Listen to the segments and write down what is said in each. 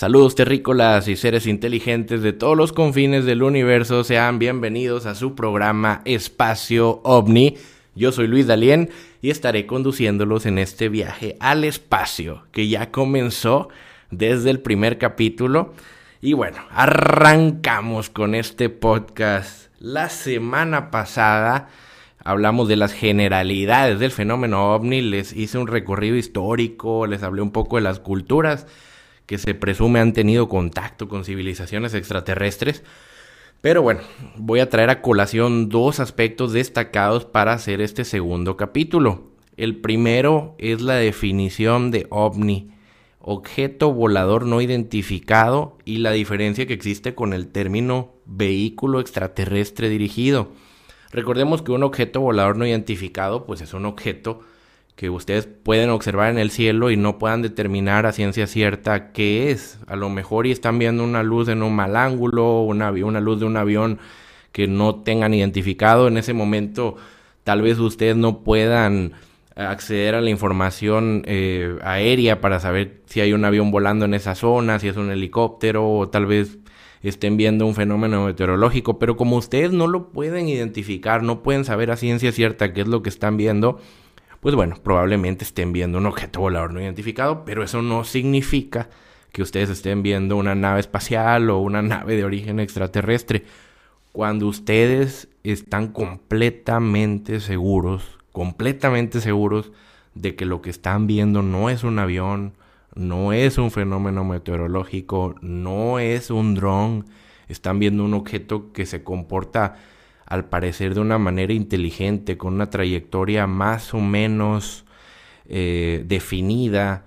Saludos terrícolas y seres inteligentes de todos los confines del universo, sean bienvenidos a su programa Espacio OVNI. Yo soy Luis Dalien y estaré conduciéndolos en este viaje al espacio que ya comenzó desde el primer capítulo. Y bueno, arrancamos con este podcast. La semana pasada hablamos de las generalidades del fenómeno ovni, les hice un recorrido histórico, les hablé un poco de las culturas que se presume han tenido contacto con civilizaciones extraterrestres. Pero bueno, voy a traer a colación dos aspectos destacados para hacer este segundo capítulo. El primero es la definición de ovni, objeto volador no identificado, y la diferencia que existe con el término vehículo extraterrestre dirigido. Recordemos que un objeto volador no identificado pues es un objeto que ustedes pueden observar en el cielo y no puedan determinar a ciencia cierta qué es. A lo mejor y están viendo una luz en un mal ángulo, una, una luz de un avión que no tengan identificado. En ese momento tal vez ustedes no puedan acceder a la información eh, aérea para saber si hay un avión volando en esa zona, si es un helicóptero o tal vez estén viendo un fenómeno meteorológico, pero como ustedes no lo pueden identificar, no pueden saber a ciencia cierta qué es lo que están viendo, pues bueno, probablemente estén viendo un objeto volador no identificado, pero eso no significa que ustedes estén viendo una nave espacial o una nave de origen extraterrestre. Cuando ustedes están completamente seguros, completamente seguros de que lo que están viendo no es un avión, no es un fenómeno meteorológico, no es un dron, están viendo un objeto que se comporta al parecer de una manera inteligente, con una trayectoria más o menos eh, definida,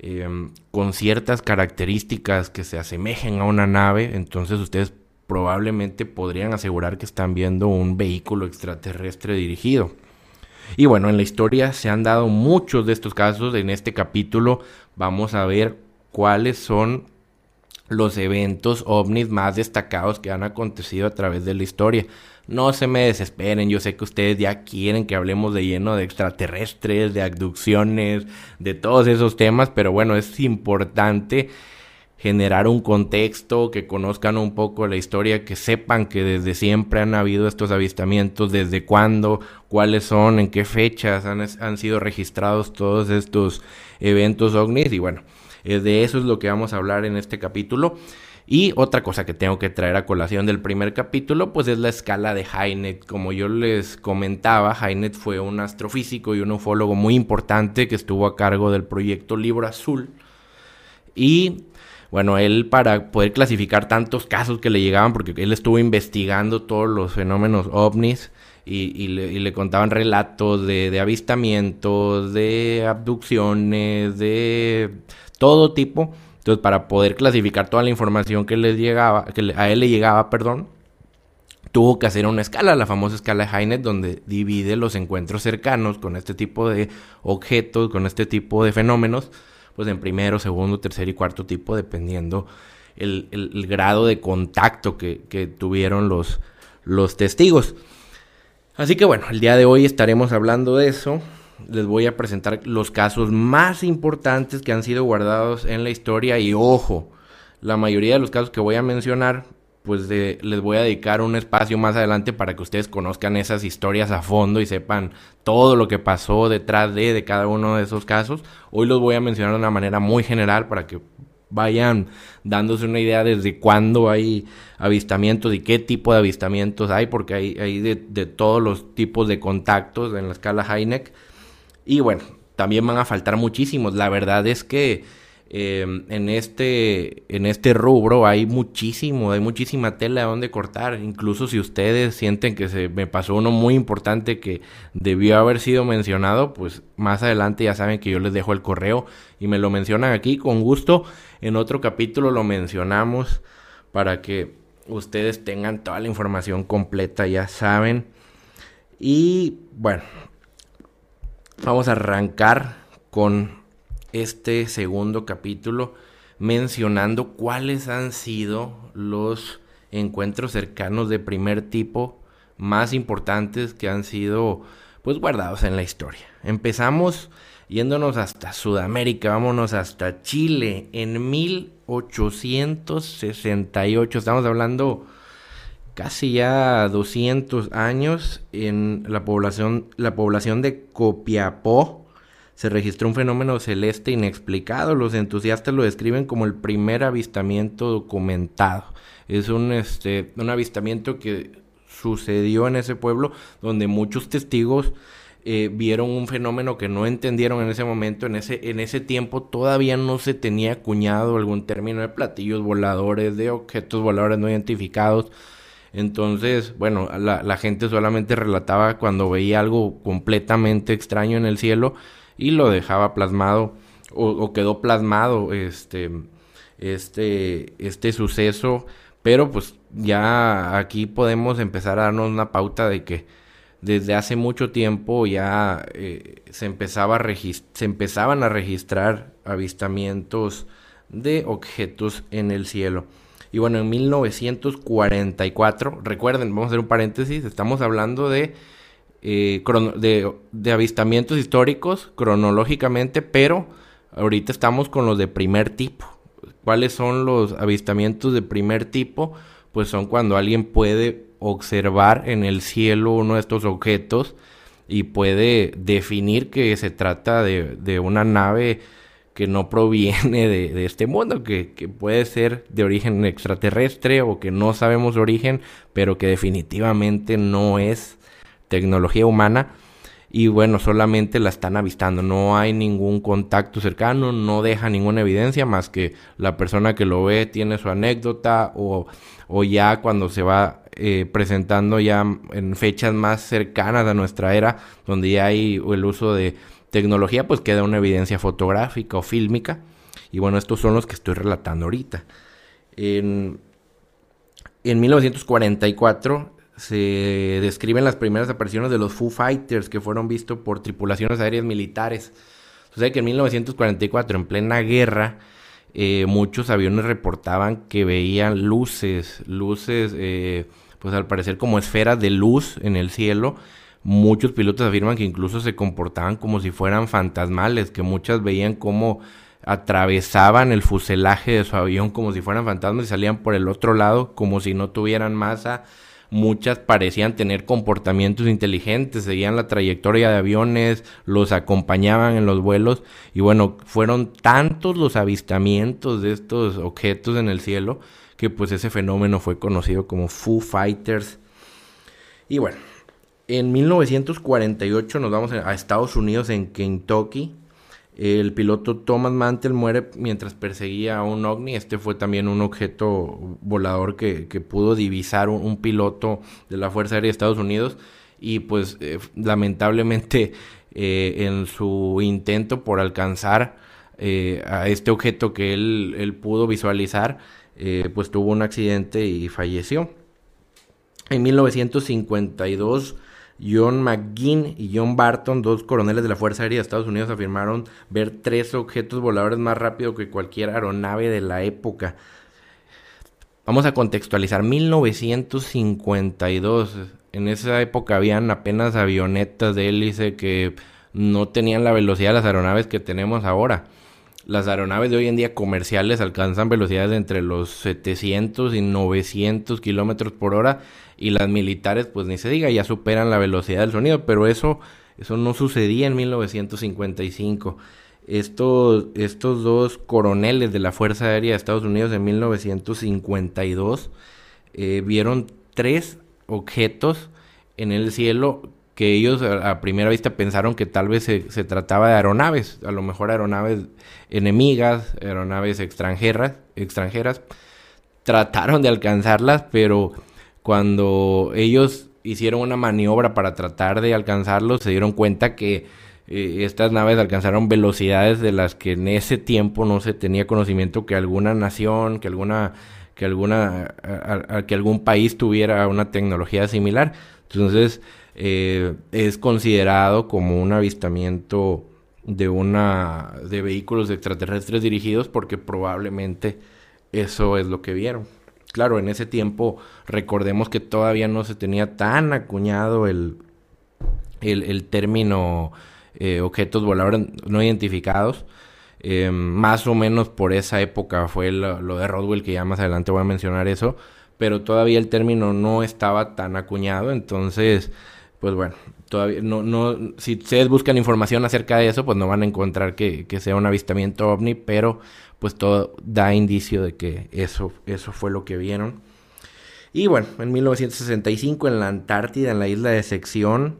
em, con ciertas características que se asemejen a una nave, entonces ustedes probablemente podrían asegurar que están viendo un vehículo extraterrestre dirigido. Y bueno, en la historia se han dado muchos de estos casos. En este capítulo vamos a ver cuáles son los eventos ovnis más destacados que han acontecido a través de la historia. No se me desesperen, yo sé que ustedes ya quieren que hablemos de lleno de extraterrestres, de abducciones, de todos esos temas, pero bueno, es importante generar un contexto, que conozcan un poco la historia, que sepan que desde siempre han habido estos avistamientos, desde cuándo, cuáles son, en qué fechas han, han sido registrados todos estos eventos ovnis y bueno, de eso es lo que vamos a hablar en este capítulo. Y otra cosa que tengo que traer a colación del primer capítulo, pues es la escala de Heinet. Como yo les comentaba, Heinet fue un astrofísico y un ufólogo muy importante que estuvo a cargo del proyecto Libro Azul. Y bueno, él para poder clasificar tantos casos que le llegaban, porque él estuvo investigando todos los fenómenos ovnis y, le, contaban relatos de avistamientos, de abducciones, de todo tipo. Entonces, para poder clasificar toda la información que les llegaba, que a él le llegaba, perdón, tuvo que hacer una escala, la famosa escala de Heinet, donde divide los encuentros cercanos con este tipo de objetos, con este tipo de fenómenos, pues en primero, segundo, tercer y cuarto tipo, dependiendo el, grado de contacto que, que tuvieron los, los testigos. Así que bueno, el día de hoy estaremos hablando de eso. Les voy a presentar los casos más importantes que han sido guardados en la historia y ojo, la mayoría de los casos que voy a mencionar, pues les voy a dedicar un espacio más adelante para que ustedes conozcan esas historias a fondo y sepan todo lo que pasó detrás de, de cada uno de esos casos. Hoy los voy a mencionar de una manera muy general para que vayan dándose una idea desde cuándo hay avistamientos y qué tipo de avistamientos hay, porque hay, hay de, todos los tipos de contactos en la escala Heineck. Y bueno, también van a faltar muchísimos. La verdad es que em, en, este, en este rubro hay muchísimo, hay muchísima tela de donde cortar. Incluso si ustedes sienten que se me pasó uno muy importante que debió haber sido mencionado, pues más adelante ya saben que yo les dejo el correo y me lo mencionan aquí con gusto. En otro capítulo lo mencionamos para que ustedes tengan toda la información completa, ya saben. Y bueno, vamos a arrancar con este segundo capítulo mencionando cuáles han sido los encuentros cercanos de primer tipo más importantes que han sido pues guardados en la historia. Empezamos Yéndonos hasta Sudamérica, vámonos hasta Chile en 1868. Estamos hablando casi ya 200 años en la población, la población de Copiapó. Se registró un fenómeno celeste inexplicado. Los entusiastas lo describen como el primer avistamiento documentado. Es un, este, un avistamiento que sucedió en ese pueblo donde muchos testigos eh, vieron un fenómeno que no entendieron en ese momento, en ese, en ese tiempo todavía no se tenía acuñado algún término de platillos voladores, de objetos voladores no identificados. Entonces, bueno, la, gente solamente relataba cuando veía algo completamente extraño en el cielo y lo dejaba plasmado o, quedó plasmado este, este, este suceso. Pero pues ya aquí podemos empezar a darnos una pauta de que desde hace mucho tiempo ya eh, se, empezaba se empezaban a registrar avistamientos de objetos en el cielo. Y bueno, en 1944, recuerden, vamos a hacer un paréntesis, estamos hablando de, eh, de, de, avistamientos históricos cronológicamente, pero ahorita estamos con los de primer tipo. ¿Cuáles son los avistamientos de primer tipo? Pues son cuando alguien puede observar en el cielo uno de estos objetos y puede definir que se trata de, una nave que no proviene de, este mundo, que, puede ser de origen extraterrestre o que no sabemos origen, pero que definitivamente no es tecnología humana. Y bueno, solamente la están avistando, no hay ningún contacto cercano, no deja ninguna evidencia más que la persona que lo ve tiene su anécdota o, o ya cuando se va eh, presentando ya en fechas más cercanas a nuestra era, donde ya hay el uso de tecnología, pues queda una evidencia fotográfica o fílmica. Y bueno, estos son los que estoy relatando ahorita. En, en 1944 se describen las primeras apariciones de los Foo Fighters que fueron vistos por tripulaciones aéreas militares. Sea que en 1944, en plena guerra, eh, muchos aviones reportaban que veían luces, luces eh, pues al parecer como esferas de luz en el cielo. Muchos pilotos afirman que incluso se comportaban como si fueran fantasmales, que muchas veían como atravesaban el fuselaje de su avión como si fueran fantasmas y salían por el otro lado como si no tuvieran masa. Muchas parecían tener comportamientos inteligentes, seguían la trayectoria de aviones, los acompañaban en los vuelos y bueno, fueron tantos los avistamientos de estos objetos en el cielo que pues ese fenómeno fue conocido como Foo Fighters. Y bueno, en 1948 nos vamos a Estados Unidos en Kentucky. El piloto Thomas Mantle muere mientras perseguía a un ovni. Este fue también un objeto volador que, pudo divisar un, piloto de la Fuerza Aérea de Estados Unidos. Y pues eh, lamentablemente eh, en su intento por alcanzar eh, a este objeto que él, él pudo visualizar, pues tuvo un accidente y falleció. En 1952, John McGinn y John Barton, dos coroneles de la Fuerza Aérea de Estados Unidos, afirmaron ver tres objetos voladores más rápido que cualquier aeronave de la época. Vamos a contextualizar, 1952. En esa época habían apenas avionetas de hélice que no tenían la velocidad de las aeronaves que tenemos ahora. Las aeronaves de hoy en día comerciales alcanzan velocidades de entre los 700 y 900 kilómetros por hora y las militares, pues ni se diga, ya superan la velocidad del sonido, pero eso, eso no sucedía en 1955. Estos, estos dos coroneles de la Fuerza Aérea de Estados Unidos en 1952 eh, vieron tres objetos en el cielo que ellos a, primera vista pensaron que tal vez se, trataba de aeronaves, a lo mejor aeronaves enemigas, aeronaves extranjeras, extranjeras. Trataron de alcanzarlas, pero cuando ellos hicieron una maniobra para tratar de alcanzarlos, se dieron cuenta que eh, estas naves alcanzaron velocidades de las que en ese tiempo no se tenía conocimiento que alguna nación, que alguna que alguna que algún país tuviera una tecnología similar. Entonces, eh, es considerado como un avistamiento de una de vehículos extraterrestres dirigidos porque probablemente eso es lo que vieron. Claro, en ese tiempo recordemos que todavía no se tenía tan acuñado el, el, término eh, objetos voladores no identificados. Eh, más o menos por esa época fue lo, de Roswell, que ya más adelante voy a mencionar eso, pero todavía el término no estaba tan acuñado, entonces, pues bueno, todavía no, no, si ustedes buscan información acerca de eso, pues no van a encontrar que, que sea un avistamiento ovni, pero pues todo da indicio de que eso, eso fue lo que vieron. Y bueno, en 1965 en la Antártida, en la isla de Sección,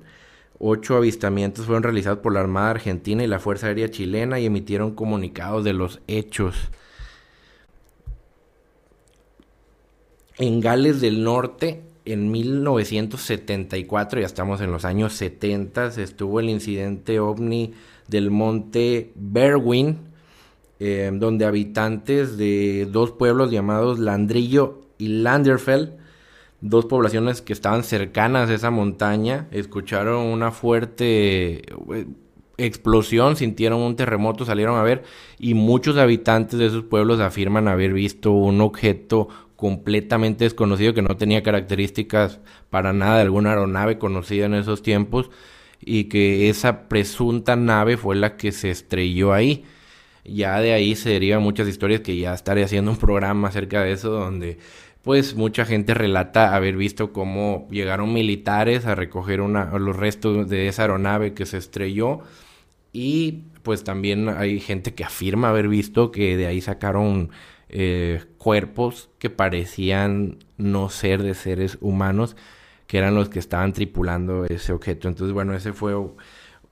ocho avistamientos fueron realizados por la Armada Argentina y la Fuerza Aérea Chilena y emitieron comunicados de los hechos. En Gales del Norte, en 1974, ya estamos en los años 70, estuvo el incidente ovni del monte Berwyn, eh, donde habitantes de dos pueblos llamados Landrillo y Landerfeld dos poblaciones que estaban cercanas a esa montaña escucharon una fuerte eh, explosión, sintieron un terremoto, salieron a ver y muchos habitantes de esos pueblos afirman haber visto un objeto completamente desconocido que no tenía características para nada de alguna aeronave conocida en esos tiempos y que esa presunta nave fue la que se estrelló ahí. Ya de ahí se derivan muchas historias que ya estaré haciendo un programa acerca de eso donde pues mucha gente relata haber visto cómo llegaron militares a recoger una, los restos de esa aeronave que se estrelló y pues también hay gente que afirma haber visto que de ahí sacaron eh, cuerpos que parecían no ser de seres humanos que eran los que estaban tripulando ese objeto entonces bueno ese fue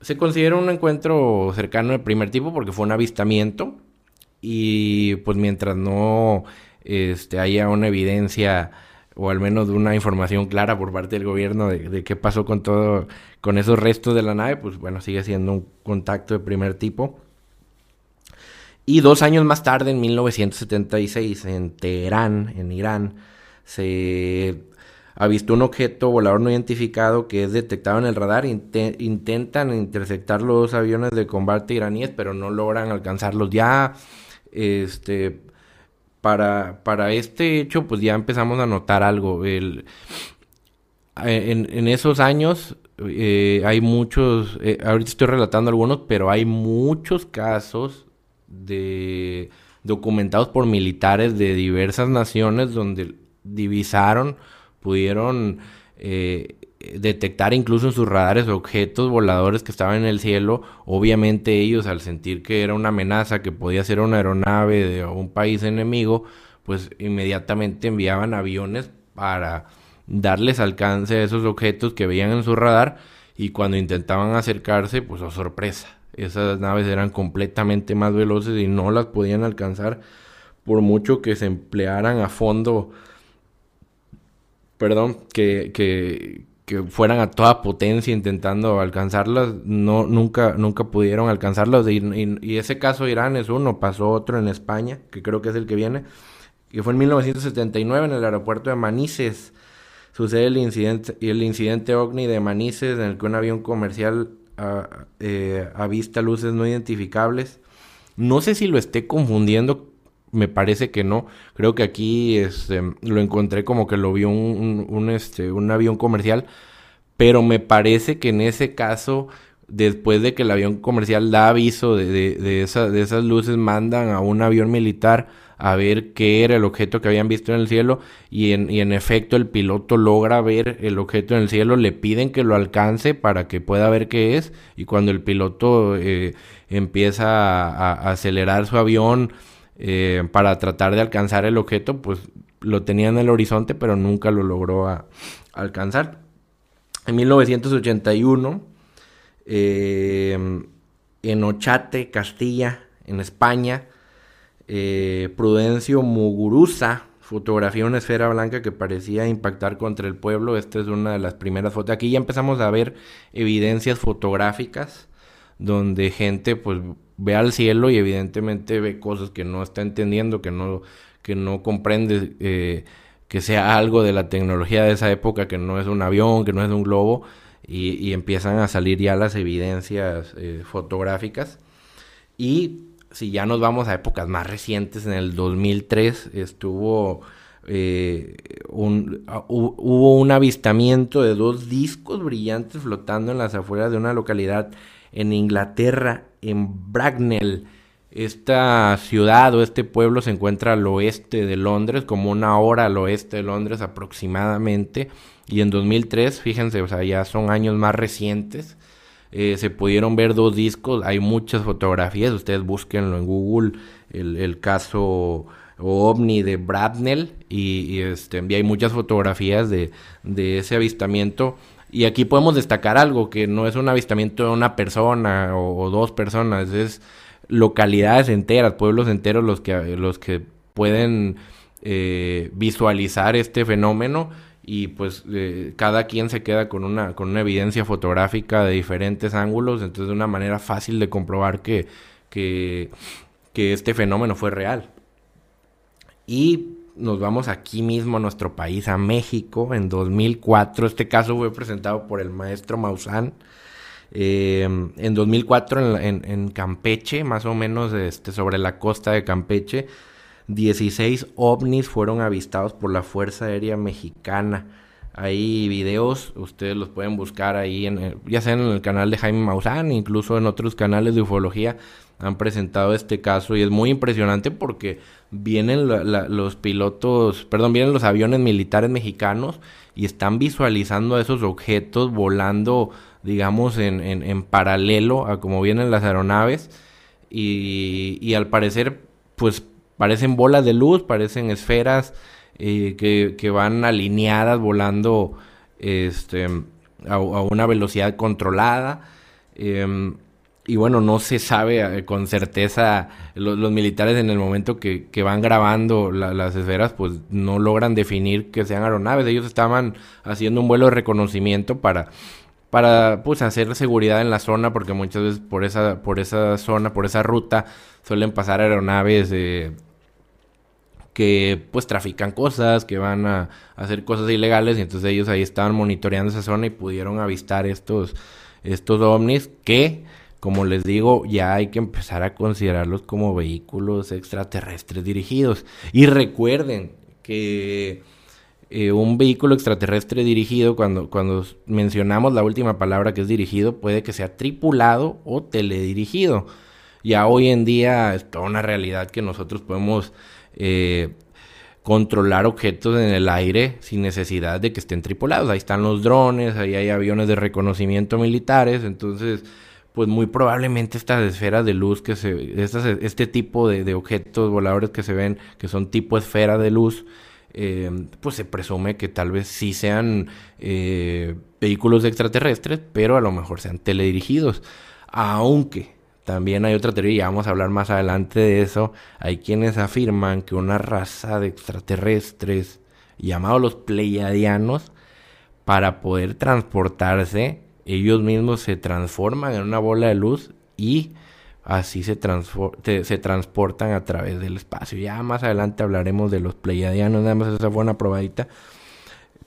se considera un encuentro cercano de primer tipo porque fue un avistamiento y pues mientras no este, haya una evidencia o al menos una información clara por parte del gobierno de, qué pasó con todo, con esos restos de la nave, pues bueno, sigue siendo un contacto de primer tipo. Y dos años más tarde, en 1976, en Teherán, en Irán, se ha visto un objeto volador no identificado que es detectado en el radar. intentan interceptar los aviones de combate iraníes, pero no logran alcanzarlos. Ya, este, para, para este hecho, pues ya empezamos a notar algo. El, en, esos años eh, hay muchos, eh, ahorita estoy relatando algunos, pero hay muchos casos de documentados por militares de diversas naciones donde divisaron, pudieron eh, detectar incluso en sus radares objetos voladores que estaban en el cielo. Obviamente ellos al sentir que era una amenaza, que podía ser una aeronave de un país enemigo, pues inmediatamente enviaban aviones para darles alcance a esos objetos que veían en su radar y cuando intentaban acercarse, pues oh, sorpresa, esas naves eran completamente más veloces y no las podían alcanzar por mucho que se emplearan a fondo, perdón, que, que, que fueran a toda potencia intentando alcanzarlas, no, nunca, nunca pudieron alcanzarlas. Y, y, ese caso Irán es uno, pasó otro en España, que creo que es el que viene, que fue en 1979 en el aeropuerto de Manises. Sucede el incidente, el incidente OVNI de Manises, en el que un avión comercial eh, avista luces no identificables. No sé si lo esté confundiendo me parece que no. Creo que aquí este, lo encontré como que lo vio un, este, un avión comercial. Pero me parece que en ese caso, después de que el avión comercial da aviso de, de, de esas luces, mandan a un avión militar a ver qué era el objeto que habían visto en el cielo y en, y en efecto el piloto logra ver el objeto en el cielo, le piden que lo alcance para que pueda ver qué es y cuando el piloto eh, empieza a acelerar su avión, eh, para tratar de alcanzar el objeto, pues lo tenía en el horizonte, pero nunca lo logró alcanzar. En 1981, eh, en Ochate, Castilla, en España, eh, Prudencio Muguruza fotografió una esfera blanca que parecía impactar contra el pueblo. Esta es una de las primeras fotos. Aquí ya empezamos a ver evidencias fotográficas donde gente pues ve al cielo y evidentemente ve cosas que no está entendiendo, que no, que no comprende eh, que sea algo de la tecnología de esa época, que no es un avión, que no es un globo, y, empiezan a salir ya las evidencias eh, fotográficas. Y si ya nos vamos a épocas más recientes, en el 2003 estuvo eh, un, ah, hubo un avistamiento de dos discos brillantes flotando en las afueras de una localidad en Inglaterra, en Bracknell. Esta ciudad o este pueblo se encuentra al oeste de Londres, como una hora al oeste de Londres aproximadamente. Y en 2003, fíjense, o sea, ya son años más recientes, eh, se pudieron ver dos discos, hay muchas fotografías, ustedes búsquenlo en Google, el, caso ovni de Bradnell y, este, hay muchas fotografías de, de, ese avistamiento. Y aquí podemos destacar algo, que no es un avistamiento de una persona o, dos personas, es localidades enteras, pueblos enteros los que, los que pueden eh, visualizar este fenómeno y pues eh, cada quien se queda con una, con una evidencia fotográfica de diferentes ángulos, entonces de una manera fácil de comprobar que, que, este fenómeno fue real. Y nos vamos aquí mismo a nuestro país, a México, en 2004. Este caso fue presentado por el maestro Maussan. Eh, en 2004 en, en, Campeche, más o menos este, sobre la costa de Campeche, 16 ovnis fueron avistados por la Fuerza Aérea Mexicana. Hay videos, ustedes los pueden buscar ahí, en, ya sea en el canal de Jaime Maussan, incluso en otros canales de ufología han presentado este caso y es muy impresionante porque vienen los pilotos, perdón, vienen los aviones militares mexicanos y están visualizando esos objetos volando, digamos, en, en, paralelo a como vienen las aeronaves y, y al parecer, pues parecen bolas de luz, parecen esferas eh, que, van alineadas volando este, a, una velocidad controlada. Em, y bueno, no se sabe eh, con certeza, los, militares en el momento que, van grabando las esferas, pues no logran definir que sean aeronaves. Ellos estaban haciendo un vuelo de reconocimiento para, para pues, hacer seguridad en la zona, porque muchas veces por esa, por esa zona, por esa ruta, suelen pasar aeronaves. Que pues trafican cosas, que van a, hacer cosas ilegales y entonces ellos ahí estaban monitoreando esa zona y pudieron avistar estos, estos ovnis que, como les digo, ya hay que empezar a considerarlos como vehículos extraterrestres dirigidos. Y recuerden que eh, un vehículo extraterrestre dirigido, cuando, cuando mencionamos la última palabra que es dirigido, puede que sea tripulado o teledirigido. Ya hoy en día es toda una realidad que nosotros podemos eh, controlar objetos en el aire sin necesidad de que estén tripulados. Ahí están los drones, ahí hay aviones de reconocimiento militares, entonces pues muy probablemente estas esferas de luz que se, este tipo de, objetos voladores que se ven, que son tipo esfera de luz, eh, pues se presume que tal vez sí sean eh, vehículos extraterrestres, pero a lo mejor sean teledirigidos. Aunque también hay otra teoría, y vamos a hablar más adelante de eso. Hay quienes afirman que una raza de extraterrestres llamados los pleiadianos, para poder transportarse, ellos mismos se transforman en una bola de luz y así se, se transportan a través del espacio. Ya más adelante hablaremos de los pleiadianos, nada más esa fue una probadita.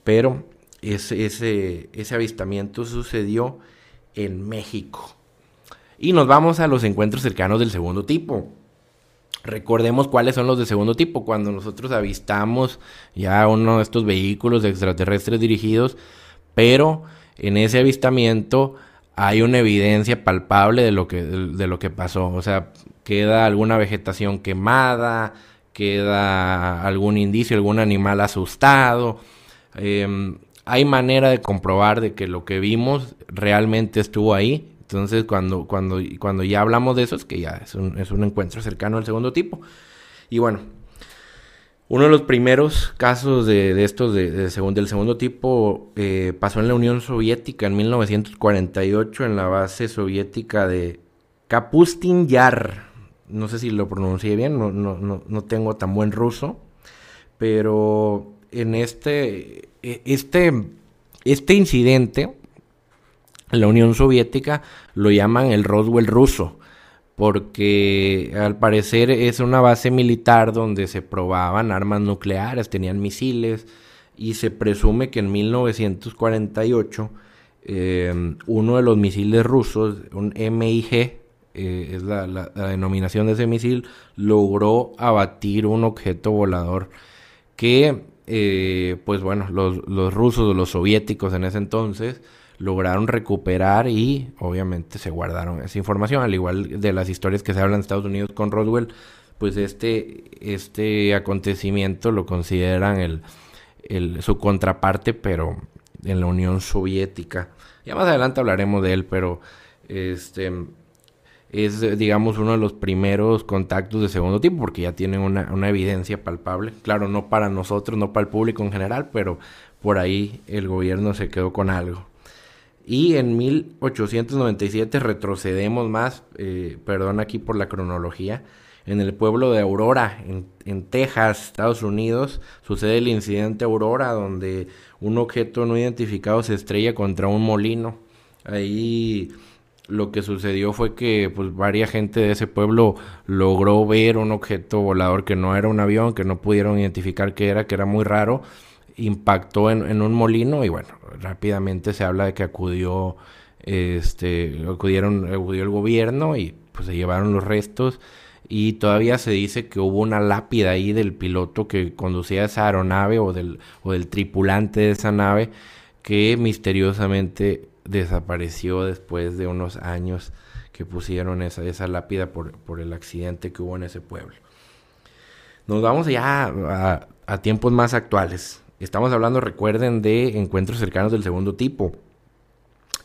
Pero ese, ese, ese avistamiento sucedió en México. Y nos vamos a los encuentros cercanos del segundo tipo. Recordemos cuáles son los de segundo tipo. Cuando nosotros avistamos ya uno de estos vehículos extraterrestres dirigidos, pero en ese avistamiento hay una evidencia palpable de lo que, de lo que pasó. O sea, queda alguna vegetación quemada, queda algún indicio, algún animal asustado. Em, hay manera de comprobar de que lo que vimos realmente estuvo ahí entonces, cuando, cuando, cuando ya hablamos de eso, es que ya es un, es un encuentro cercano al segundo tipo. Y bueno, uno de los primeros casos de, estos de, del segundo tipo eh, pasó en la Unión Soviética en 1948 en la base soviética de Kapustin Yar. No sé si lo pronuncié bien, no, no, no, no tengo tan buen ruso, pero en este, e, este, este incidente la Unión Soviética lo llaman el Roswell ruso, porque al parecer es una base militar donde se probaban armas nucleares, tenían misiles, y se presume que en 1948 em, uno de los misiles rusos, un MIG, eh, es la, denominación de ese misil, logró abatir un objeto volador que, eh, pues bueno, los, los rusos, los soviéticos en ese entonces, lograron recuperar y obviamente se guardaron esa información, al igual de las historias que se hablan en Estados Unidos con Roswell, pues este, este acontecimiento lo consideran el, el, su contraparte, pero en la Unión Soviética. Ya más adelante hablaremos de él, pero este es, digamos, uno de los primeros contactos de segundo tipo, porque ya tienen una, una, evidencia palpable. Claro, no para nosotros, no para el público en general, pero por ahí el gobierno se quedó con algo. Y en 1897 retrocedemos más, eh, perdón aquí por la cronología, en el pueblo de Aurora, en, Texas, Estados Unidos, sucede el incidente Aurora, donde un objeto no identificado se estrella contra un molino. Ahí lo que sucedió fue que pues varias gente de ese pueblo logró ver un objeto volador que no era un avión, que no pudieron identificar qué era, que era muy raro, impactó en, un molino y bueno, rápidamente se habla de que acudió, este, acudieron, acudió el gobierno y pues se llevaron los restos y todavía se dice que hubo una lápida ahí del piloto que conducía esa aeronave o del, o del tripulante de esa nave que misteriosamente desapareció después de unos años que pusieron esa, esa lápida por, por el accidente que hubo en ese pueblo. Nos vamos ya a, a tiempos más actuales. Estamos hablando, recuerden, de encuentros cercanos del segundo tipo.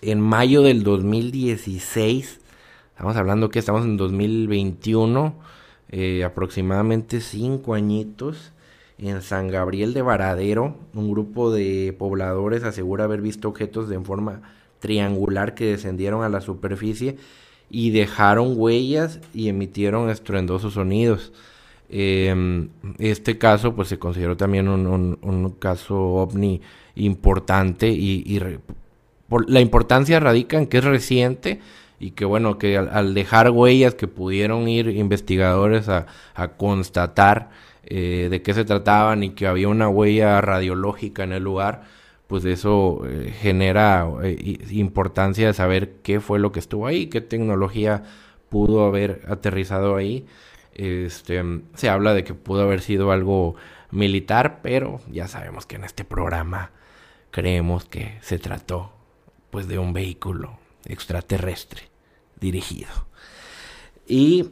En mayo del 2016, estamos hablando que estamos en 2021, eh, aproximadamente cinco añitos, en San Gabriel de Varadero, un grupo de pobladores asegura haber visto objetos de forma triangular que descendieron a la superficie y dejaron huellas y emitieron estruendosos sonidos. Eh, este caso pues se consideró también un, caso ovni importante y, la importancia radica en que es reciente y que bueno, que al, dejar huellas que pudieron ir investigadores a, constatar eh, de qué se trataban y que había una huella radiológica en el lugar, pues eso eh, genera eh, importancia de saber qué fue lo que estuvo ahí, qué tecnología pudo haber aterrizado ahí. Este, se habla de que pudo haber sido algo militar, pero ya sabemos que en este programa creemos que se trató pues de un vehículo extraterrestre dirigido. Y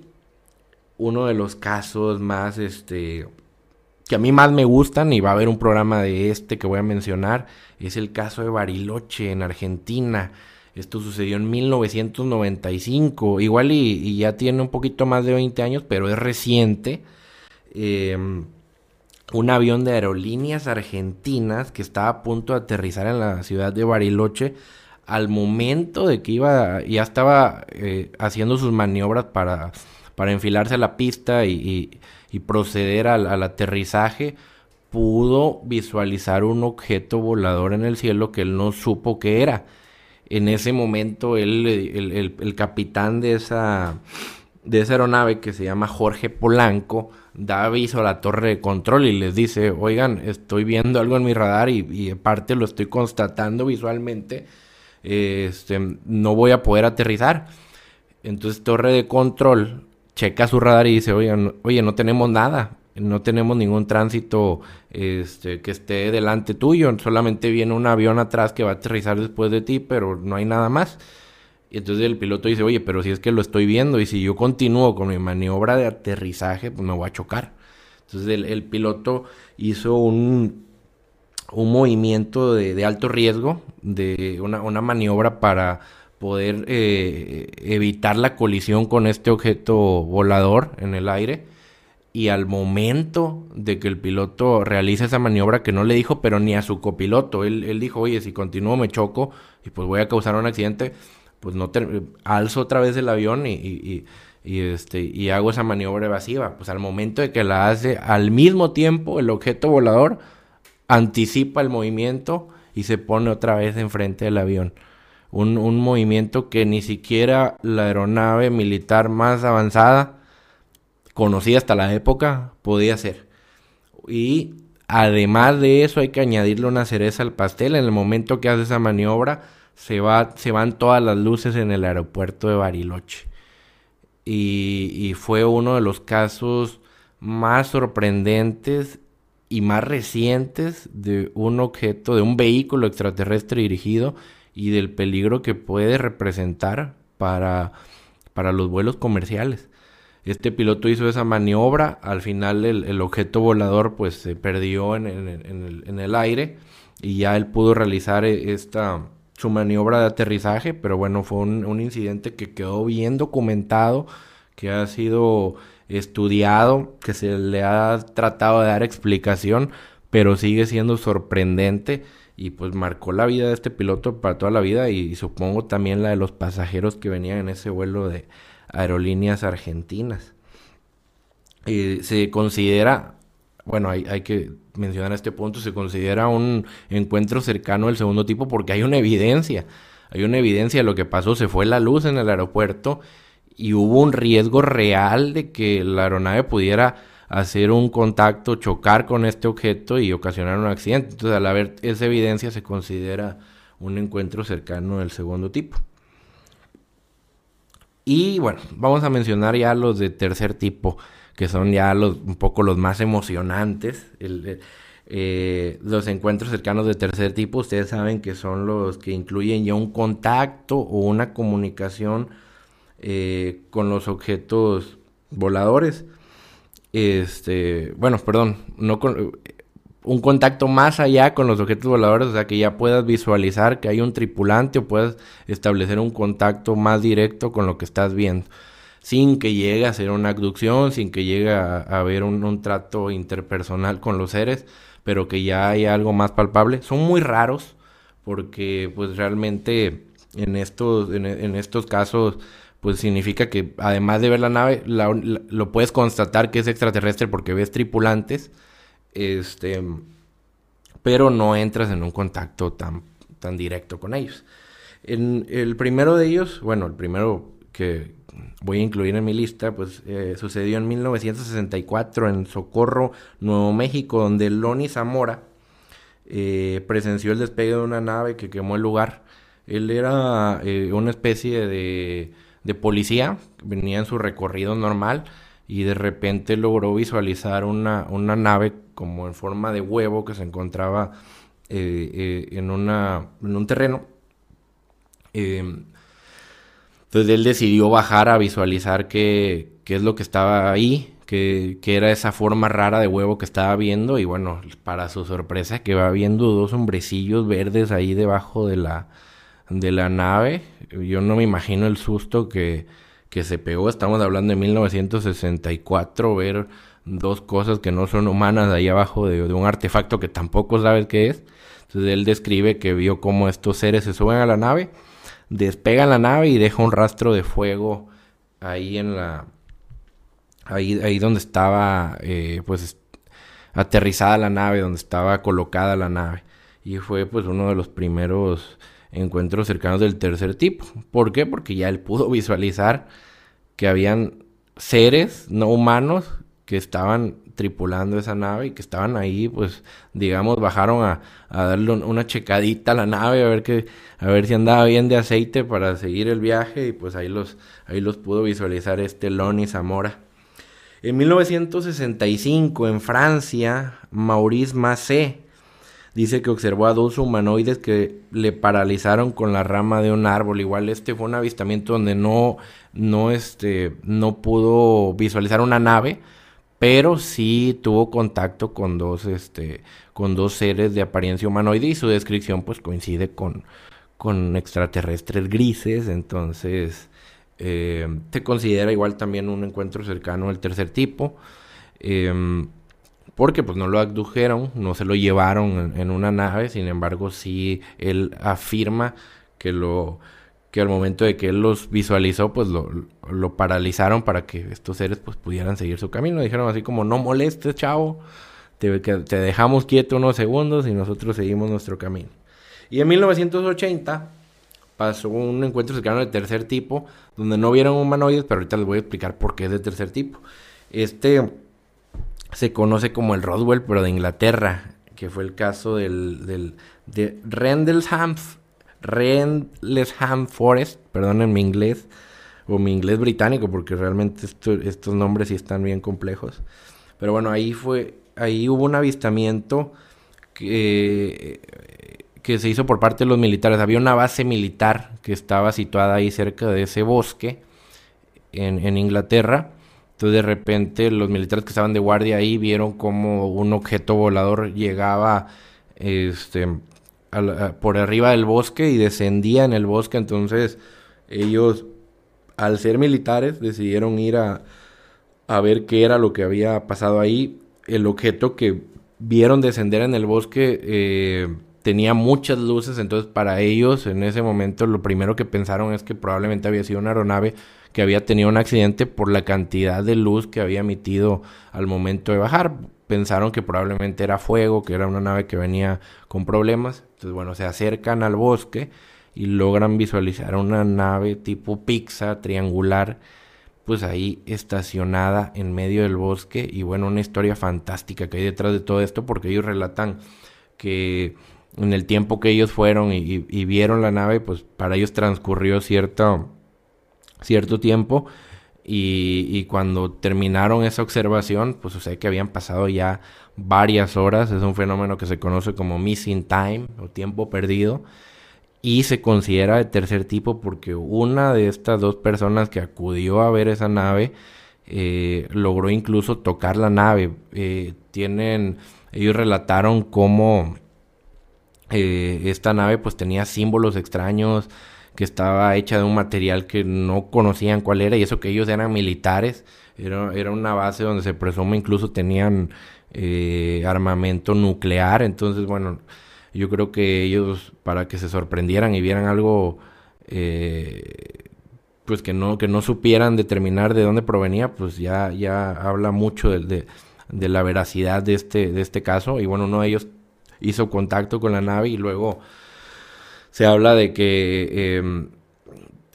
uno de los casos más este que a mí más me gustan y va a haber un programa de este que voy a mencionar es el caso de Bariloche en Argentina. Esto sucedió en 1995, igual y, ya tiene un poquito más de 20 años, pero es reciente. Em, un avión de aerolíneas argentinas que estaba a punto de aterrizar en la ciudad de Bariloche al momento de que iba, ya estaba eh, haciendo sus maniobras para, para enfilarse a la pista y, proceder al aterrizaje, pudo visualizar un objeto volador en el cielo que él no supo que era en ese momento él, el, capitán de esa, de esa aeronave que se llama Jorge Polanco da aviso a la torre de control y les dice, oigan, estoy viendo algo en mi radar y, y aparte lo estoy constatando visualmente, este, no voy a poder aterrizar. Entonces torre de control checa su radar y dice, oigan, oye, no tenemos nada no tenemos ningún tránsito este, que esté delante tuyo, solamente viene un avión atrás que va a aterrizar después de ti, pero no hay nada más. Y entonces el piloto dice, oye, pero si es que lo estoy viendo y si yo continúo con mi maniobra de aterrizaje, pues me voy a chocar. Entonces el, piloto hizo un, un movimiento de, alto riesgo, de una, una maniobra para poder eh, evitar la colisión con este objeto volador en el aire y al momento de que el piloto realiza esa maniobra que no le dijo, pero ni a su copiloto, él, él dijo, oye, si continúo me choco y pues voy a causar un accidente, pues no te, alzo otra vez el avión y, y, y, este, y hago esa maniobra evasiva. Pues al momento de que la hace, al mismo tiempo el objeto volador anticipa el movimiento y se pone otra vez enfrente del avión. Un, un movimiento que ni siquiera la aeronave militar más avanzada conocida hasta la época, podía ser. Y además de eso hay que añadirle una cereza al pastel. En el momento que hace esa maniobra, se, va, se van todas las luces en el aeropuerto de Bariloche. Y, fue uno de los casos más sorprendentes y más recientes de un objeto, de un vehículo extraterrestre dirigido y del peligro que puede representar para, para los vuelos comerciales. Este piloto hizo esa maniobra, al final el, objeto volador pues se perdió en, el, aire y ya él pudo realizar e, esta su maniobra de aterrizaje, pero bueno, fue un, un incidente que quedó bien documentado, que ha sido estudiado, que se le ha tratado de dar explicación, pero sigue siendo sorprendente y pues marcó la vida de este piloto para toda la vida y, supongo también la de los pasajeros que venían en ese vuelo de aerolíneas argentinas. Se considera, bueno, hay, hay que mencionar este punto, se considera un encuentro cercano del segundo tipo porque hay una evidencia, hay una evidencia de lo que pasó, se fue la luz en el aeropuerto y hubo un riesgo real de que la aeronave pudiera hacer un contacto, chocar con este objeto y ocasionar un accidente. Entonces, al haber esa evidencia, se considera un encuentro cercano del segundo tipo. Y bueno, vamos a mencionar ya los de tercer tipo, que son ya un poco los más emocionantes. Eh, los encuentros cercanos de tercer tipo, ustedes saben que son los que incluyen ya un contacto o una comunicación eh, con los objetos voladores. Este, bueno, perdón, no con, un contacto más allá con los objetos voladores, o sea, que ya puedas visualizar que hay un tripulante o puedas establecer un contacto más directo con lo que estás viendo, sin que llegue a ser una abducción, sin que llegue a, haber un, trato interpersonal con los seres, pero que ya hay algo más palpable. Son muy raros, porque pues realmente en estos, en estos casos pues significa que además de ver la nave, lo puedes constatar que es extraterrestre porque ves tripulantes, este, pero no entras en un contacto tan, tan directo con ellos. En el primero de ellos, bueno, el primero que voy a incluir en mi lista, pues eh, sucedió en 1964 en Socorro, Nuevo México, donde Loni Zamora eh, presenció el despegue de una nave que quemó el lugar. Él era eh, una especie de de policía, venía en su recorrido normal y de repente logró visualizar una, una nave como en forma de huevo que se encontraba eh, eh, en, una, en un terreno. Em, entonces él decidió bajar a visualizar qué, qué es lo que estaba ahí, que, era esa forma rara de huevo que estaba viendo y bueno, para su sorpresa que va viendo dos hombrecillos verdes ahí debajo de la, de la nave. Yo no me imagino el susto que, que se pegó. Estamos hablando de 1964, ver dos cosas que no son humanas ahí abajo de, un artefacto que tampoco sabes qué es. Entonces él describe que vio cómo estos seres se suben a la nave, despegan la nave y deja un rastro de fuego ahí en la... Ahí, ahí donde estaba eh, pues aterrizada la nave, donde estaba colocada la nave. Y fue pues uno de los primeros encuentros cercanos del tercer tipo. ¿Por qué? Porque ya él pudo visualizar que habían seres no humanos que estaban tripulando esa nave y que estaban ahí, pues, digamos, bajaron a, darle una checadita a la nave a ver que, a ver si andaba bien de aceite para seguir el viaje y pues ahí los, ahí los pudo visualizar este Loni Zamora. En 1965, en Francia, Maurice Massé dice que observó a dos humanoides que le paralizaron con la rama de un árbol. Igual este fue un avistamiento donde no, no, este, no pudo visualizar una nave, pero sí tuvo contacto con dos, este, con dos seres de apariencia humanoide y su descripción pues coincide con, con extraterrestres grises, entonces eh, se considera igual también un encuentro cercano al tercer tipo. Em, porque pues no lo abdujeron, no se lo llevaron en, una nave, sin embargo sí él afirma que lo que al momento de que él los visualizó pues lo, lo paralizaron para que estos seres pues pudieran seguir su camino, dijeron así como no molestes chavo, te, te dejamos quieto unos segundos y nosotros seguimos nuestro camino. Y en 1980 pasó un encuentro cercano de tercer tipo, donde no vieron humanoides, pero ahorita les voy a explicar por qué es de tercer tipo. Este se conoce como el Roswell, pero de Inglaterra, que fue el caso del, del de Rendlesham, Rendlesham Forest, perdón en mi inglés, o mi inglés británico, porque realmente estos nombres sí están bien complejos. Pero bueno, ahí fue, ahí hubo un avistamiento que, que se hizo por parte de los militares. Había una base militar que estaba situada ahí cerca de ese bosque en, en Inglaterra. Entonces de repente los militares que estaban de guardia ahí vieron como un objeto volador llegaba este, por arriba del bosque y descendía en el bosque. Entonces ellos, al ser militares, decidieron ir a, a ver qué era lo que había pasado ahí. El objeto que vieron descender en el bosque eh, tenía muchas luces, entonces para ellos en ese momento lo primero que pensaron es que probablemente había sido una aeronave que había tenido un accidente por la cantidad de luz que había emitido al momento de bajar. Pensaron que probablemente era fuego, que era una nave que venía con problemas. Entonces, bueno, se acercan al bosque y logran visualizar una nave tipo pizza triangular pues ahí estacionada en medio del bosque y bueno, una historia fantástica que hay detrás de todo esto porque ellos relatan que en el tiempo que ellos fueron y, vieron la nave, pues para ellos transcurrió cierto, cierto tiempo y, cuando terminaron esa observación, pues o que habían pasado ya varias horas, es un fenómeno que se conoce como missing time o tiempo perdido y se considera de tercer tipo porque una de estas dos personas que acudió a ver esa nave eh, logró incluso tocar la nave. Eh, tienen, ellos relataron cómo eh, esta nave pues tenía símbolos extraños, que estaba hecha de un material que no conocían cuál era y eso que ellos eran militares. Era, era una base donde se presume incluso tenían armamento nuclear. Entonces, bueno, yo creo que ellos, para que se sorprendieran y vieran algo, eh, pues que no, que no supieran determinar de dónde provenía, pues ya, ya habla mucho de, de, la veracidad de este, de este caso. Y bueno, uno de ellos hizo contacto con la nave y luego se habla de que em,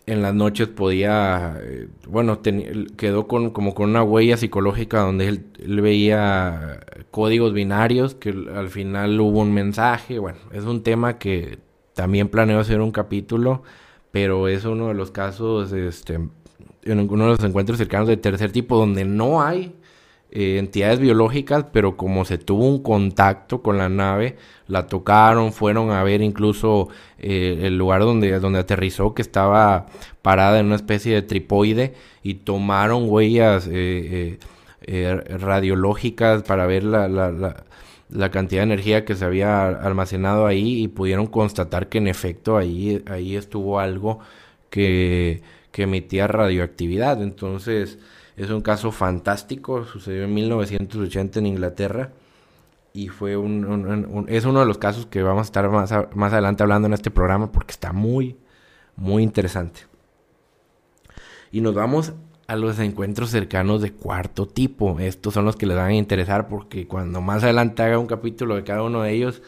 en las noches podía, eh, bueno, quedó con, como con una huella psicológica donde él, veía códigos binarios, que al final hubo un mensaje, bueno, es un tema que también planeo hacer un capítulo, pero es uno de los casos, este, en uno de los encuentros cercanos de tercer tipo donde no hay eh, entidades biológicas, pero como se tuvo un contacto con la nave, la tocaron, fueron a ver incluso eh, el lugar donde, donde aterrizó, que estaba parada en una especie de tripoide, y tomaron huellas eh, radiológicas para ver la, la, la, cantidad de energía que se había almacenado ahí y pudieron constatar que en efecto ahí, ahí estuvo algo que, que emitía radioactividad. Entonces, es un caso fantástico, sucedió en 1980 en Inglaterra y fue un, es uno de los casos que vamos a estar más, más adelante hablando en este programa porque está muy, muy interesante. Y nos vamos a los encuentros cercanos de cuarto tipo. Estos son los que les van a interesar porque cuando más adelante haga un capítulo de cada uno de ellos,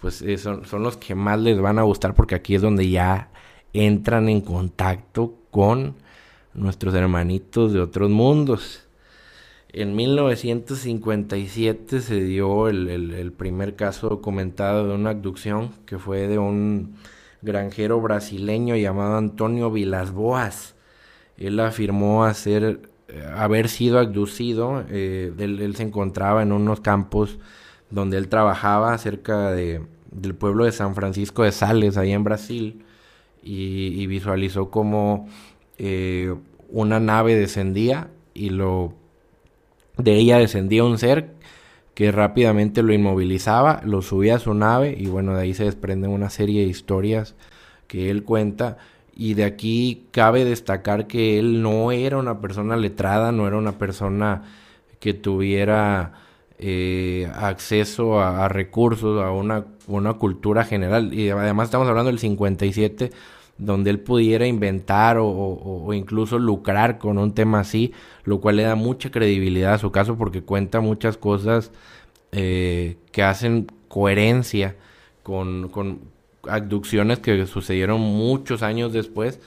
pues eh, son, son los que más les van a gustar porque aquí es donde ya entran en contacto con nuestros hermanitos de otros mundos. En 1957 se dio el, primer caso documentado de una abducción que fue de un granjero brasileño llamado Antonio Vilas Boas. Él afirmó hacer, eh, haber sido abducido. Eh, él, se encontraba en unos campos donde él trabajaba cerca de, del pueblo de San Francisco de Sales, ahí en Brasil, y visualizó como eh, una nave descendía y lo de ella descendía un ser que rápidamente lo inmovilizaba, lo subía a su nave y bueno, de ahí se desprenden una serie de historias que él cuenta. Y de aquí cabe destacar que él no era una persona letrada, no era una persona que tuviera eh, acceso a, recursos, a una, una cultura general. Y además estamos hablando del 57 donde él pudiera inventar o, incluso lucrar con un tema así, lo cual le da mucha credibilidad a su caso porque cuenta muchas cosas eh, que hacen coherencia con, con, abducciones que sucedieron muchos años después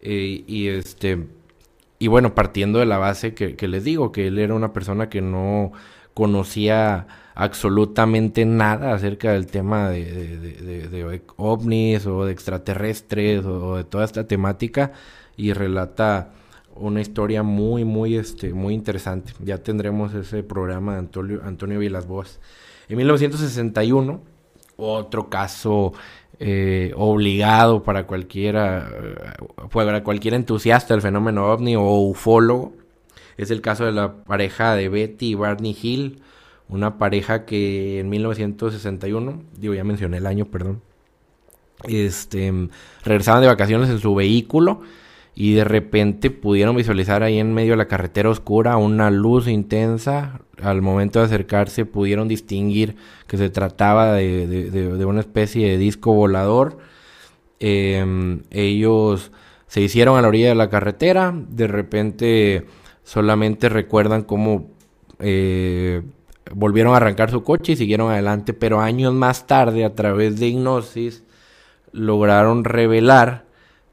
eh, y este y bueno partiendo de la base que, que les digo que él era una persona que no conocía absolutamente nada acerca del tema de, ovnis o de extraterrestres o, de toda esta temática y relata una historia muy, muy, este, muy interesante. Ya tendremos ese programa de Antonio, Antonio Villasboas. En 1961, otro caso eh, obligado para cualquiera, eh, para cualquier entusiasta del fenómeno ovni o ufólogo, es el caso de la pareja de Betty y Barney Hill, una pareja que en 1961, digo ya mencioné el año, perdón, este, regresaban de vacaciones en su vehículo y de repente pudieron visualizar ahí en medio de la carretera oscura una luz intensa. Al momento de acercarse pudieron distinguir que se trataba de, una especie de disco volador. Em, ellos se hicieron a la orilla de la carretera, de repente solamente recuerdan cómo eh, volvieron a arrancar su coche y siguieron adelante, pero años más tarde a través de hipnosis lograron revelar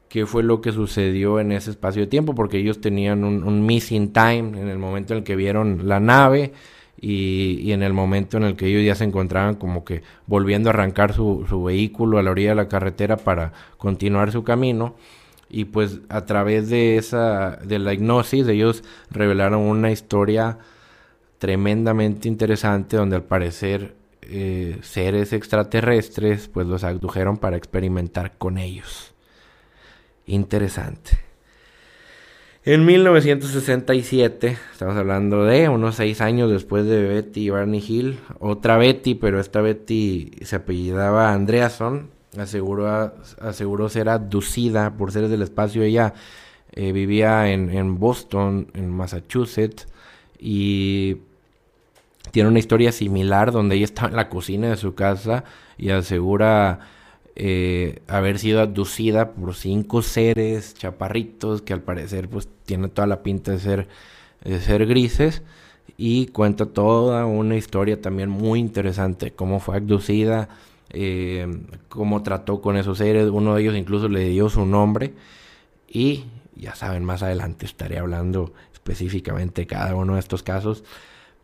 qué fue lo que sucedió en ese espacio de tiempo, porque ellos tenían un, missing time en el momento en el que vieron la nave y, en el momento en el que ellos ya se encontraban como que volviendo a arrancar su, su vehículo a la orilla de la carretera para continuar su camino. Y pues a través de esa, de la hipnosis, ellos revelaron una historia tremendamente interesante donde al parecer eh, seres extraterrestres pues los abdujeron para experimentar con ellos interesante. En 1967, estamos hablando de unos seis años después de Betty y Barney Hill, otra Betty, pero esta Betty se apellidaba Andreason, aseguró, aseguró ser abducida por seres del espacio. Ella eh, vivía en, en Boston, en Massachusetts, y tiene una historia similar donde ella estaba en la cocina de su casa y asegura eh, haber sido abducida por cinco seres chaparritos que al parecer pues tiene toda la pinta de ser, de ser grises. Y cuenta toda una historia también muy interesante, cómo fue abducida, eh, cómo trató con esos seres, uno de ellos incluso le dio su nombre. Y ya saben, más adelante estaré hablando específicamente de cada uno de estos casos,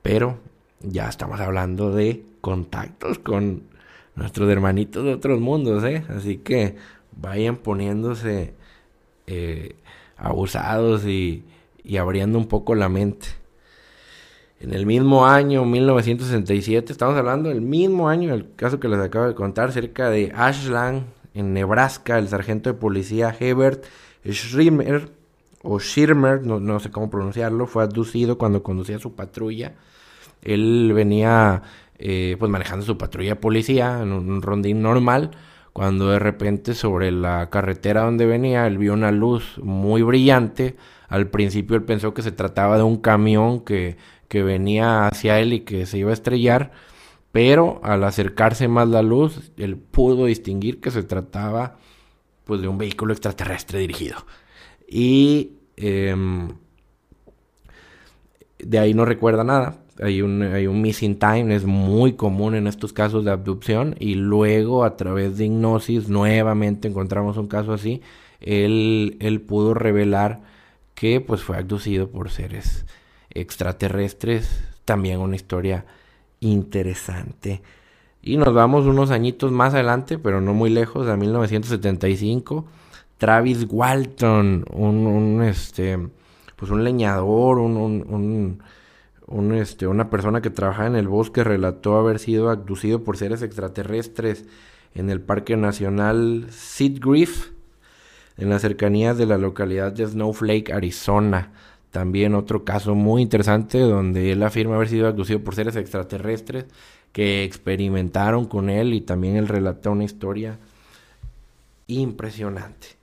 pero ya estamos hablando de contactos con nuestros hermanitos de otros mundos, ¿eh? Así que vayan poniéndose eh, abusados y, y abriendo un poco la mente. En el mismo año, 1967, estamos hablando del mismo año, el caso que les acabo de contar, cerca de Ashland, en Nebraska, el sargento de policía Hebert Schirmer, o Schirmer, no, no sé cómo pronunciarlo, fue abducido cuando conducía su patrulla. Él venía eh, pues manejando su patrulla policía en un rondín normal, cuando de repente sobre la carretera donde venía él vio una luz muy brillante. Al principio él pensó que se trataba de un camión que, que venía hacia él y que se iba a estrellar, pero al acercarse más la luz, él pudo distinguir que se trataba pues de un vehículo extraterrestre dirigido. Y em, de ahí no recuerda nada hay un, hay un missing time, es muy común en estos casos de abducción y luego a través de hipnosis nuevamente encontramos un caso así, él, él pudo revelar que pues fue abducido por seres extraterrestres, también una historia interesante. Y nos vamos unos añitos más adelante, pero no muy lejos, a 1975. Travis Walton, un, este, pues un leñador, un, este, una persona que trabajaba en el bosque relató haber sido abducido por seres extraterrestres en el Parque Nacional Sitgriff, en las cercanías de la localidad de Snowflake, Arizona. También otro caso muy interesante donde él afirma haber sido abducido por seres extraterrestres que experimentaron con él y también él relata una historia impresionante.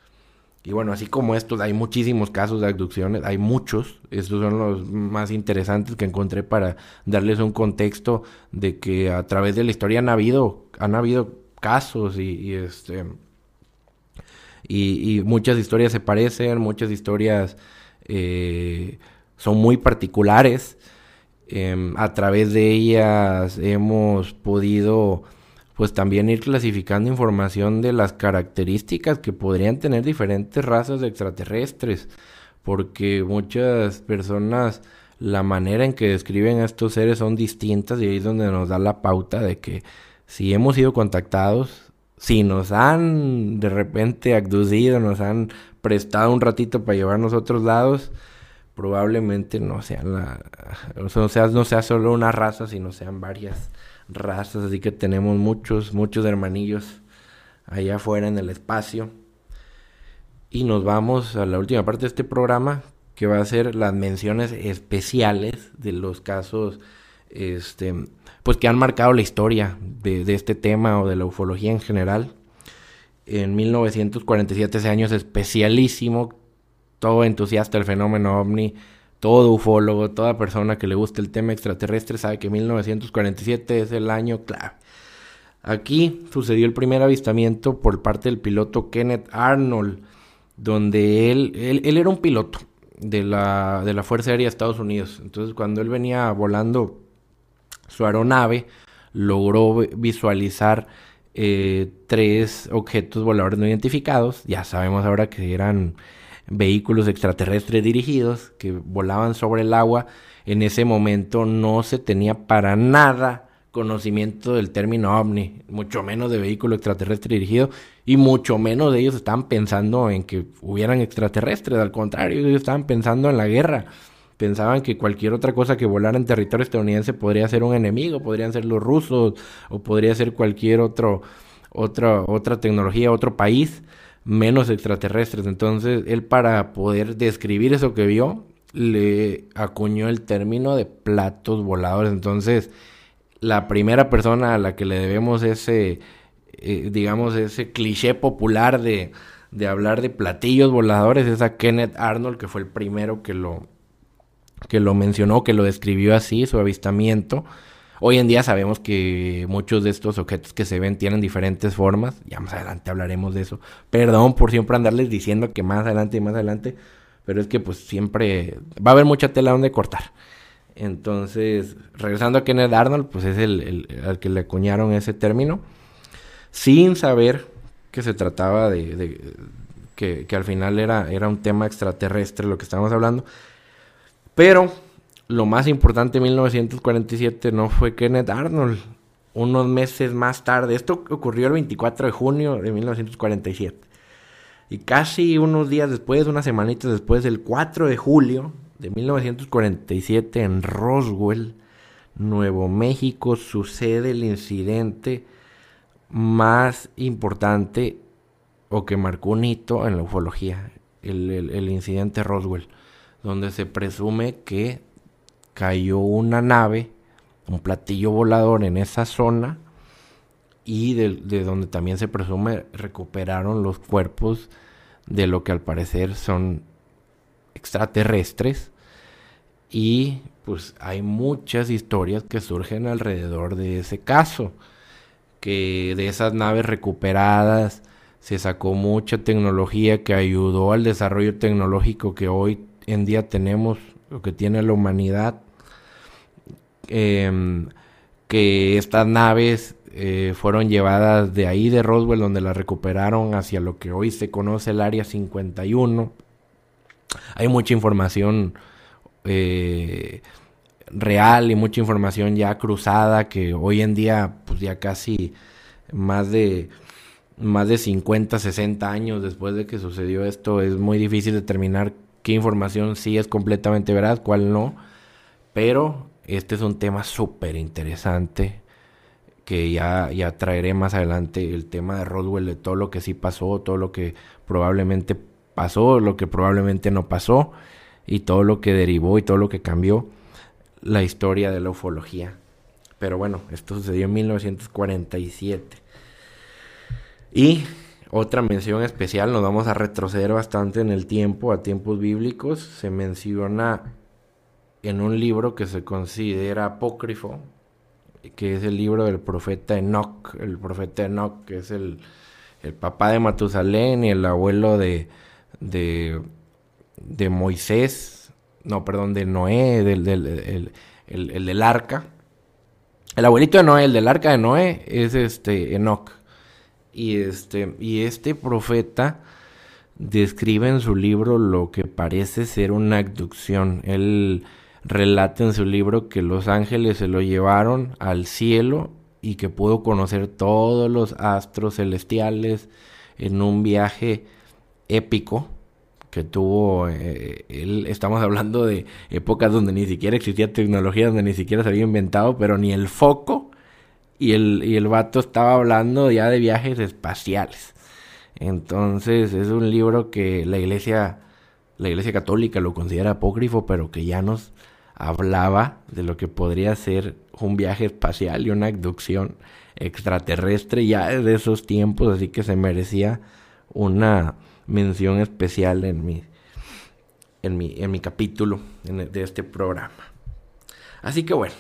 Y bueno, así como estos, hay muchísimos casos de abducciones, hay muchos. Estos son los más interesantes que encontré para darles un contexto de que a través de la historia han habido, han habido casos y, este y, muchas historias se parecen, muchas historias eh, son muy particulares. Em, a través de ellas hemos podido pues también ir clasificando información de las características que podrían tener diferentes razas de extraterrestres, porque muchas personas la manera en que describen a estos seres son distintas y ahí es donde nos da la pauta de que si hemos sido contactados, si nos han de repente abducido, nos han prestado un ratito para llevarnos a otros lados, probablemente no sean la, o sea, no sea solo una raza, sino sean varias razas, así que tenemos muchos, muchos hermanillos allá afuera en el espacio. Y nos vamos a la última parte de este programa, que va a ser las menciones especiales de los casos, este, pues que han marcado la historia de, de este tema o de la ufología en general. En 1947, ese año es especialísimo, todo entusiasta del fenómeno ovni, todo ufólogo, toda persona que le guste el tema extraterrestre sabe que 1947 es el año clave. Aquí sucedió el primer avistamiento por parte del piloto Kenneth Arnold, donde él, él, era un piloto de la, de la Fuerza Aérea de Estados Unidos. Entonces cuando él venía volando su aeronave, logró visualizar eh, tres objetos voladores no identificados. Ya sabemos ahora que eran vehículos extraterrestres dirigidos que volaban sobre el agua. En ese momento no se tenía para nada conocimiento del término ovni, mucho menos de vehículo extraterrestre dirigido, y mucho menos de ellos estaban pensando en que hubieran extraterrestres, al contrario, ellos estaban pensando en la guerra. Pensaban que cualquier otra cosa que volara en territorio estadounidense podría ser un enemigo, podrían ser los rusos o podría ser cualquier otro, otra, otra tecnología, otro país menos extraterrestres. Entonces, él para poder describir eso que vio, le acuñó el término de platos voladores. Entonces, la primera persona a la que le debemos ese, eh, digamos, ese cliché popular de, de hablar de platillos voladores es a Kenneth Arnold, que fue el primero que lo, que lo mencionó, que lo describió así, su avistamiento. Hoy en día sabemos que muchos de estos objetos que se ven tienen diferentes formas. Ya más adelante hablaremos de eso. Perdón por siempre andarles diciendo que más adelante y más adelante. Pero es que pues siempre va a haber mucha tela donde cortar. Entonces, regresando a Kenneth Arnold, pues es el, al que le acuñaron ese término. Sin saber que se trataba de, que, que, al final era, era un tema extraterrestre lo que estábamos hablando. Pero lo más importante en 1947 no fue Kenneth Arnold. Unos meses más tarde, esto ocurrió el 24 de junio de 1947. Y casi unos días después, unas semanitas después, el 4 de julio de 1947, en Roswell, Nuevo México, sucede el incidente más importante o que marcó un hito en la ufología, el, el incidente Roswell, donde se presume que cayó una nave, un platillo volador en esa zona y de, donde también se presume recuperaron los cuerpos de lo que al parecer son extraterrestres. Y pues hay muchas historias que surgen alrededor de ese caso que de esas naves recuperadas se sacó mucha tecnología que ayudó al desarrollo tecnológico que hoy en día tenemos lo que tiene la humanidad Em, que estas naves eh, fueron llevadas de ahí de Roswell, donde las recuperaron hacia lo que hoy se conoce el Área 51. Hay mucha información eh, real y mucha información ya cruzada que hoy en día, pues ya casi más de más de 50, 60 años después de que sucedió esto, es muy difícil determinar qué información sí es completamente veraz, cuál no. Pero este es un tema súper interesante que ya, ya traeré más adelante el tema de Roswell, de todo lo que sí pasó, todo lo que probablemente pasó, lo que probablemente no pasó y todo lo que derivó y todo lo que cambió la historia de la ufología. Pero bueno, esto sucedió en 1947. Y otra mención especial, nos vamos a retroceder bastante en el tiempo, a tiempos bíblicos. Se menciona en un libro que se considera apócrifo, que es el libro del profeta Enoch, el profeta Enoch, que es el, el papá de Matusalén y el abuelo de, de, de Moisés, no, perdón, de Noé, del, del el, el, del arca. El abuelito de Noé, el del arca de Noé, es este Enoch. Y este, y este profeta describe en su libro lo que parece ser una abducción. Él relata en su libro que los ángeles se lo llevaron al cielo y que pudo conocer todos los astros celestiales en un viaje épico que tuvo, eh, él, estamos hablando de épocas donde ni siquiera existía tecnología, donde ni siquiera se había inventado, pero ni el foco, y el, y el vato estaba hablando ya de viajes espaciales. Entonces es un libro que la iglesia, la iglesia católica lo considera apócrifo, pero que ya nos hablaba de lo que podría ser un viaje espacial y una abducción extraterrestre ya de esos tiempos, así que se merecía una mención especial en mi, en mi, en mi capítulo de este programa. Así que bueno,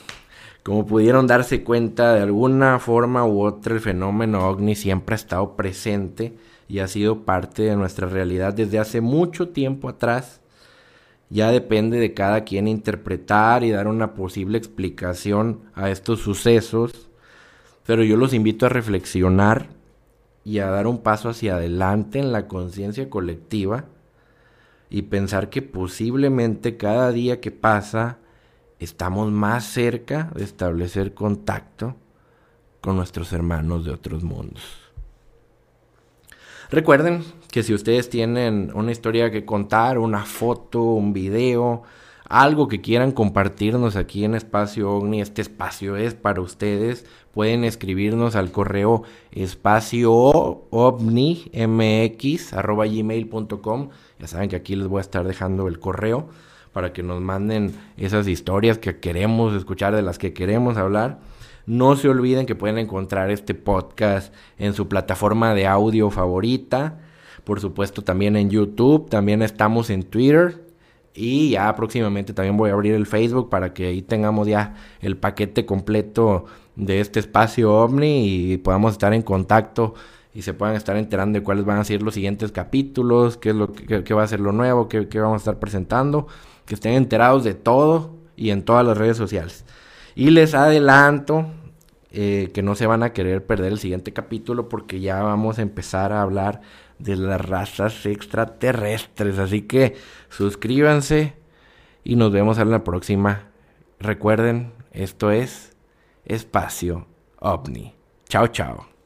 como pudieron darse cuenta, de alguna forma u otra el fenómeno ovni siempre ha estado presente y ha sido parte de nuestra realidad desde hace mucho tiempo atrás. Ya depende de cada quien interpretar y dar una posible explicación a estos sucesos, pero yo los invito a reflexionar y a dar un paso hacia adelante en la conciencia colectiva y pensar que posiblemente cada día que pasa estamos más cerca de establecer contacto con nuestros hermanos de otros mundos. Recuerden que si ustedes tienen una historia que contar, una foto, un video, algo que quieran compartirnos aquí en Espacio OVNI, este espacio es para ustedes. Pueden escribirnos al correo espacio gmail.com. Ya saben que aquí les voy a estar dejando el correo para que nos manden esas historias que queremos escuchar, de las que queremos hablar. No se olviden que pueden encontrar este podcast en su plataforma de audio favorita. Por supuesto también en YouTube. También estamos en Twitter y ya próximamente también voy a abrir el Facebook para que ahí tengamos ya el paquete completo de este espacio ovni y podamos estar en contacto y se puedan estar enterando de cuáles van a ser los siguientes capítulos, qué es lo que, va a ser lo nuevo, qué, qué, vamos a estar presentando, que estén enterados de todo y en todas las redes sociales. Y les adelanto eh, que no se van a querer perder el siguiente capítulo porque ya vamos a empezar a hablar de las razas extraterrestres. Así que suscríbanse y nos vemos en la próxima. Recuerden, esto es Espacio OVNI. Chao, chao.